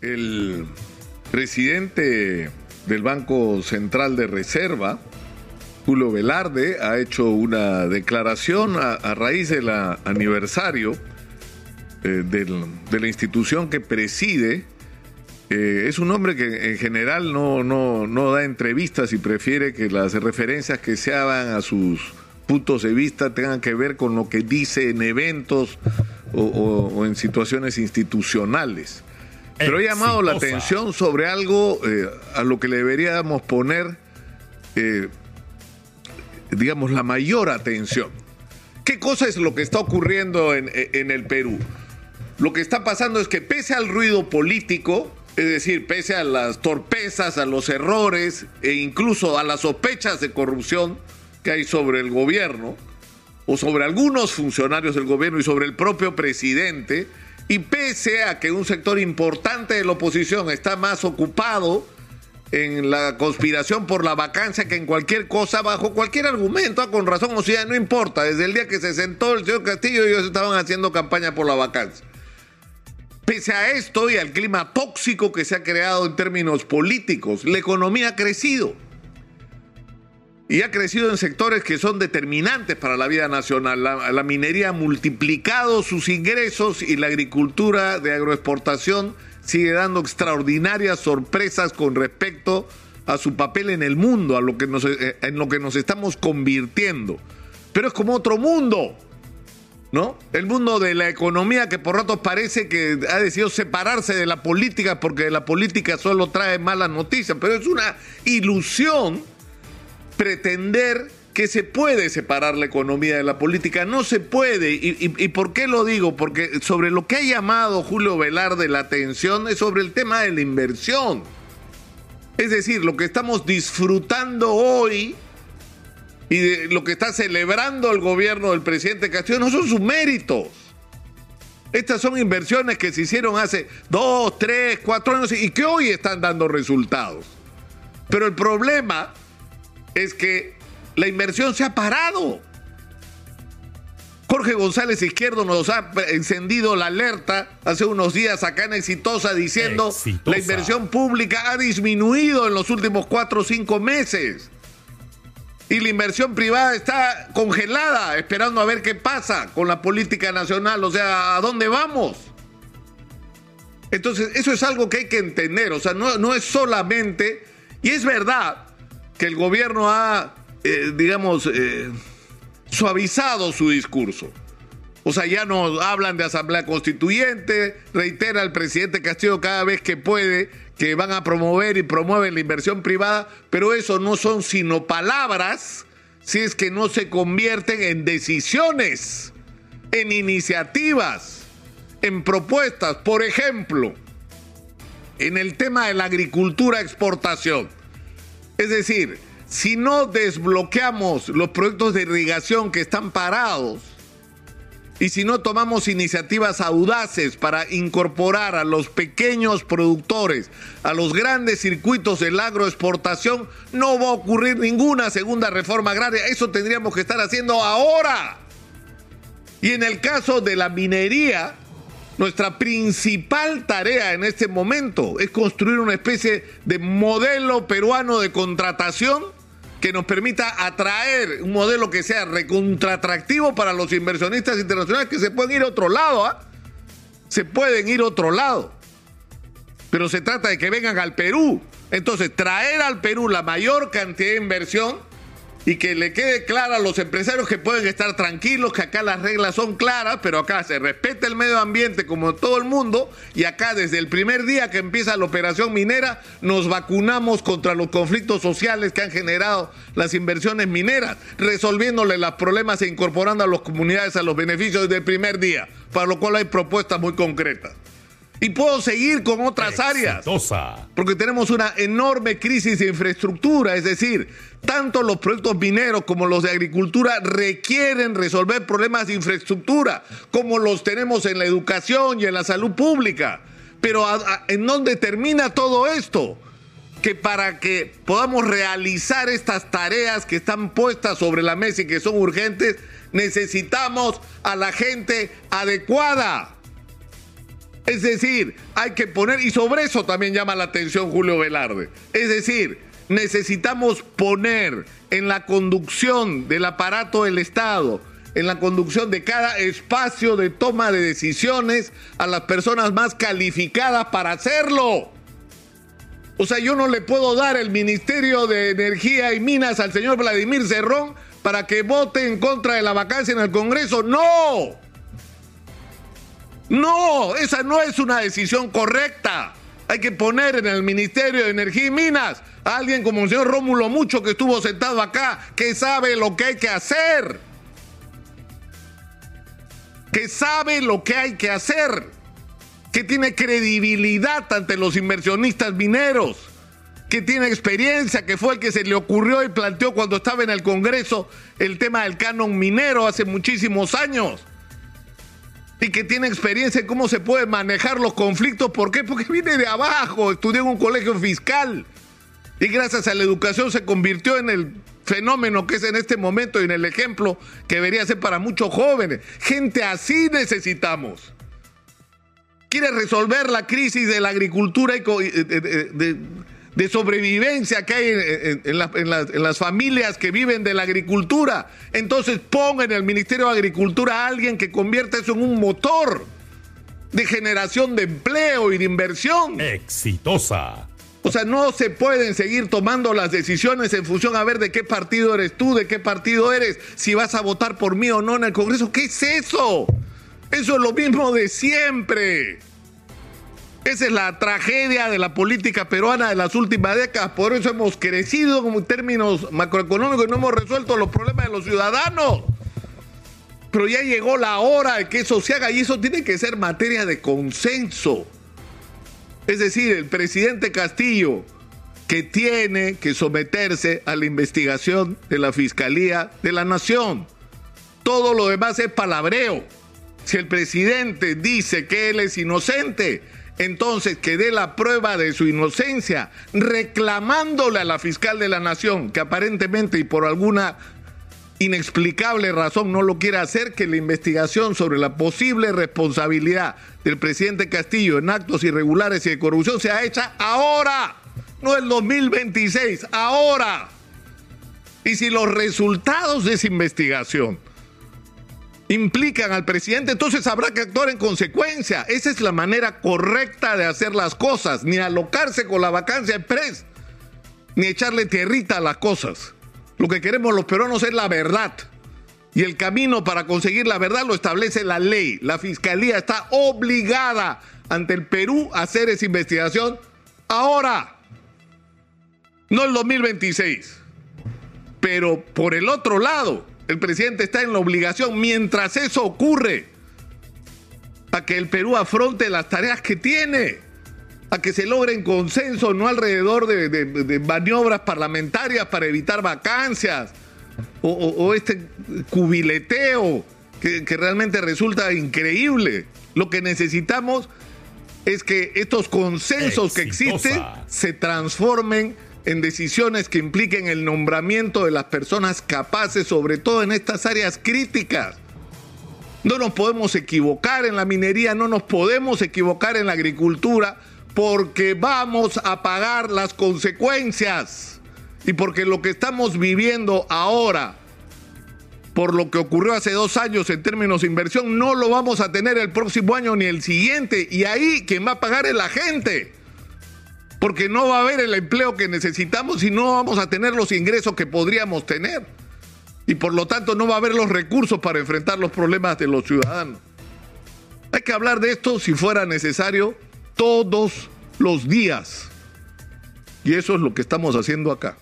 El presidente del Banco Central de Reserva, Julio Velarde, ha hecho una declaración a, raíz del aniversario eh, de la institución que preside. Eh, es un hombre que en general no, no, da entrevistas y prefiere que las referencias que se hagan a sus puntos de vista tengan que ver con lo que dice en eventos o en situaciones institucionales. Pero he llamado la atención sobre algo eh, a lo que le deberíamos poner, eh, digamos, la mayor atención. ¿Qué cosa es lo que está ocurriendo en, en el Perú? Lo que está pasando es que pese al ruido político, es decir, pese a las torpezas, a los errores e incluso a las sospechas de corrupción que hay sobre el gobierno, o sobre algunos funcionarios del gobierno y sobre el propio presidente, y pese a que un sector importante de la oposición está más ocupado en la conspiración por la vacancia que en cualquier cosa, bajo cualquier argumento, con razón o sea, no importa, desde el día que se sentó el señor Castillo ellos estaban haciendo campaña por la vacancia. Pese a esto y al clima tóxico que se ha creado en términos políticos, la economía ha crecido y ha crecido en sectores que son determinantes para la vida nacional. La, minería ha multiplicado sus ingresos y la agricultura de agroexportación sigue dando extraordinarias sorpresas con respecto a su papel en el mundo, a lo que nos, eh, en lo que nos estamos convirtiendo. Pero es como otro mundo, ¿no? El mundo de la economía que por ratos parece que ha decidido separarse de la política porque la política solo trae malas noticias, pero es una ilusión pretender que se puede separar la economía de la política. No se puede. ¿Y, por qué lo digo? Porque sobre lo que ha llamado Julio Velarde la atención es sobre el tema de la inversión. Es decir, lo que estamos disfrutando hoy y de lo que está celebrando el gobierno del presidente Castillo no son sus méritos. Estas son inversiones que se hicieron hace dos, tres, cuatro años y que hoy están dando resultados. Pero el problema es que la inversión se ha parado. Jorge González Izquierdo nos ha encendido la alerta hace unos días acá en Exitosa diciendo la inversión pública ha disminuido en los últimos cuatro o cinco meses. Y la inversión privada está congelada, esperando a ver qué pasa con la política nacional, o sea, ¿a dónde vamos? Entonces, eso es algo que hay que entender, o sea, no, no es solamente, y es verdad, que el gobierno ha, eh, digamos, eh, suavizado su discurso. O sea, ya no hablan de asamblea constituyente, reitera el presidente Castillo cada vez que puede que van a promover y promueven la inversión privada, pero eso no son sino palabras si es que no se convierten en decisiones, en iniciativas, en propuestas. Por ejemplo, en el tema de la agricultura exportación. Es decir, si no desbloqueamos los proyectos de irrigación que están parados y si no tomamos iniciativas audaces para incorporar a los pequeños productores a los grandes circuitos de la agroexportación, no va a ocurrir ninguna segunda reforma agraria. Eso tendríamos que estar haciendo ahora. Y en el caso de la minería, nuestra principal tarea en este momento es construir una especie de modelo peruano de contratación que nos permita atraer un modelo que sea recontratractivo para los inversionistas internacionales que se pueden ir a otro lado. ¿ah? Se pueden ir a otro lado. Pero se trata de que vengan al Perú. Entonces, traer al Perú la mayor cantidad de inversión y que le quede claro a los empresarios que pueden estar tranquilos, que acá las reglas son claras, pero acá se respeta el medio ambiente como todo el mundo y acá desde el primer día que empieza la operación minera nos vacunamos contra los conflictos sociales que han generado las inversiones mineras, resolviéndole los problemas e incorporando a las comunidades a los beneficios desde el primer día, para lo cual hay propuestas muy concretas. Y puedo seguir con otras áreas. Porque tenemos una enorme crisis de infraestructura. Es decir, tanto los proyectos mineros como los de agricultura requieren resolver problemas de infraestructura, como los tenemos en la educación y en la salud pública. Pero ¿en dónde termina todo esto? Que para que podamos realizar estas tareas que están puestas sobre la mesa y que son urgentes, necesitamos a la gente adecuada Es decir, hay que poner, y sobre eso también llama la atención Julio Velarde, es decir, necesitamos poner en la conducción del aparato del Estado, en la conducción de cada espacio de toma de decisiones a las personas más calificadas para hacerlo. O sea, yo no le puedo dar el Ministerio de Energía y Minas al señor Vladimir Cerrón para que vote en contra de la vacancia en el Congreso. No. No, esa no es una decisión correcta. Hay que poner en el Ministerio de Energía y Minas a alguien como el señor Rómulo Mucho que estuvo sentado acá, que sabe lo que hay que hacer. Que sabe lo que hay que hacer. Que tiene credibilidad ante los inversionistas mineros. Que tiene experiencia, que fue el que se le ocurrió y planteó cuando estaba en el Congreso el tema del canon minero hace muchísimos años y que tiene experiencia en cómo se puede manejar los conflictos. ¿Por qué? Porque viene de abajo, estudió en un colegio fiscal y gracias a la educación se convirtió en el fenómeno que es en este momento y en el ejemplo que debería ser para muchos jóvenes. Gente así necesitamos. Quiere resolver la crisis de la agricultura y de, de sobrevivencia que hay en, las, familias que viven de la agricultura. Entonces ponga en el Ministerio de Agricultura a alguien que convierta eso en un motor de generación de empleo y de inversión. Exitosa. O sea, no se pueden seguir tomando las decisiones en función a ver de qué partido eres tú, de qué partido eres, si vas a votar por mí o no en el Congreso. ¿Qué es eso? Eso es lo mismo de siempre. Esa es la tragedia de la política peruana de las últimas décadas. Por eso hemos crecido en términos macroeconómicos y no hemos resuelto los problemas de los ciudadanos. Pero ya llegó la hora de que eso se haga y eso tiene que ser materia de consenso. Es decir, el presidente Castillo, que tiene que someterse a la investigación de la Fiscalía de la Nación. Todo lo demás es palabreo. Si el presidente dice que él es inocente, entonces que dé la prueba de su inocencia, reclamándole a la fiscal de la nación, que aparentemente y por alguna inexplicable razón no lo quiere hacer, que la investigación sobre la posible responsabilidad del presidente Castillo en actos irregulares y de corrupción sea hecha ahora, no el 2026, ahora. Y si los resultados de esa investigación implican al presidente, entonces habrá que actuar en consecuencia. Esa es la manera correcta de hacer las cosas, ni alocarse con la vacancia express, ni echarle tierrita a las cosas. Lo que queremos los peruanos es la verdad. Y el camino para conseguir la verdad lo establece la ley. La fiscalía está obligada ante el Perú a hacer esa investigación ahora, no el 2026. Pero por el otro lado, el presidente está en la obligación, mientras eso ocurre, a que el Perú afronte las tareas que tiene, a que se logren consenso, no alrededor de, maniobras parlamentarias para evitar vacancias o, este cubileteo que, que realmente resulta increíble. Lo que necesitamos es que estos consensos que existen se transformen en decisiones que impliquen el nombramiento de las personas capaces, sobre todo en estas áreas críticas. No nos podemos equivocar en la minería, no nos podemos equivocar en la agricultura, porque vamos a pagar las consecuencias. Y porque lo que estamos viviendo ahora, por lo que ocurrió hace dos años en términos de inversión, no lo vamos a tener el próximo año ni el siguiente. Y ahí quien va a pagar es la gente porque no va a haber el empleo que necesitamos y no vamos a tener los ingresos que podríamos tener. Y por lo tanto no va a haber los recursos para enfrentar los problemas de los ciudadanos. Hay que hablar de esto si fuera necesario todos los días. Y eso es lo que estamos haciendo acá.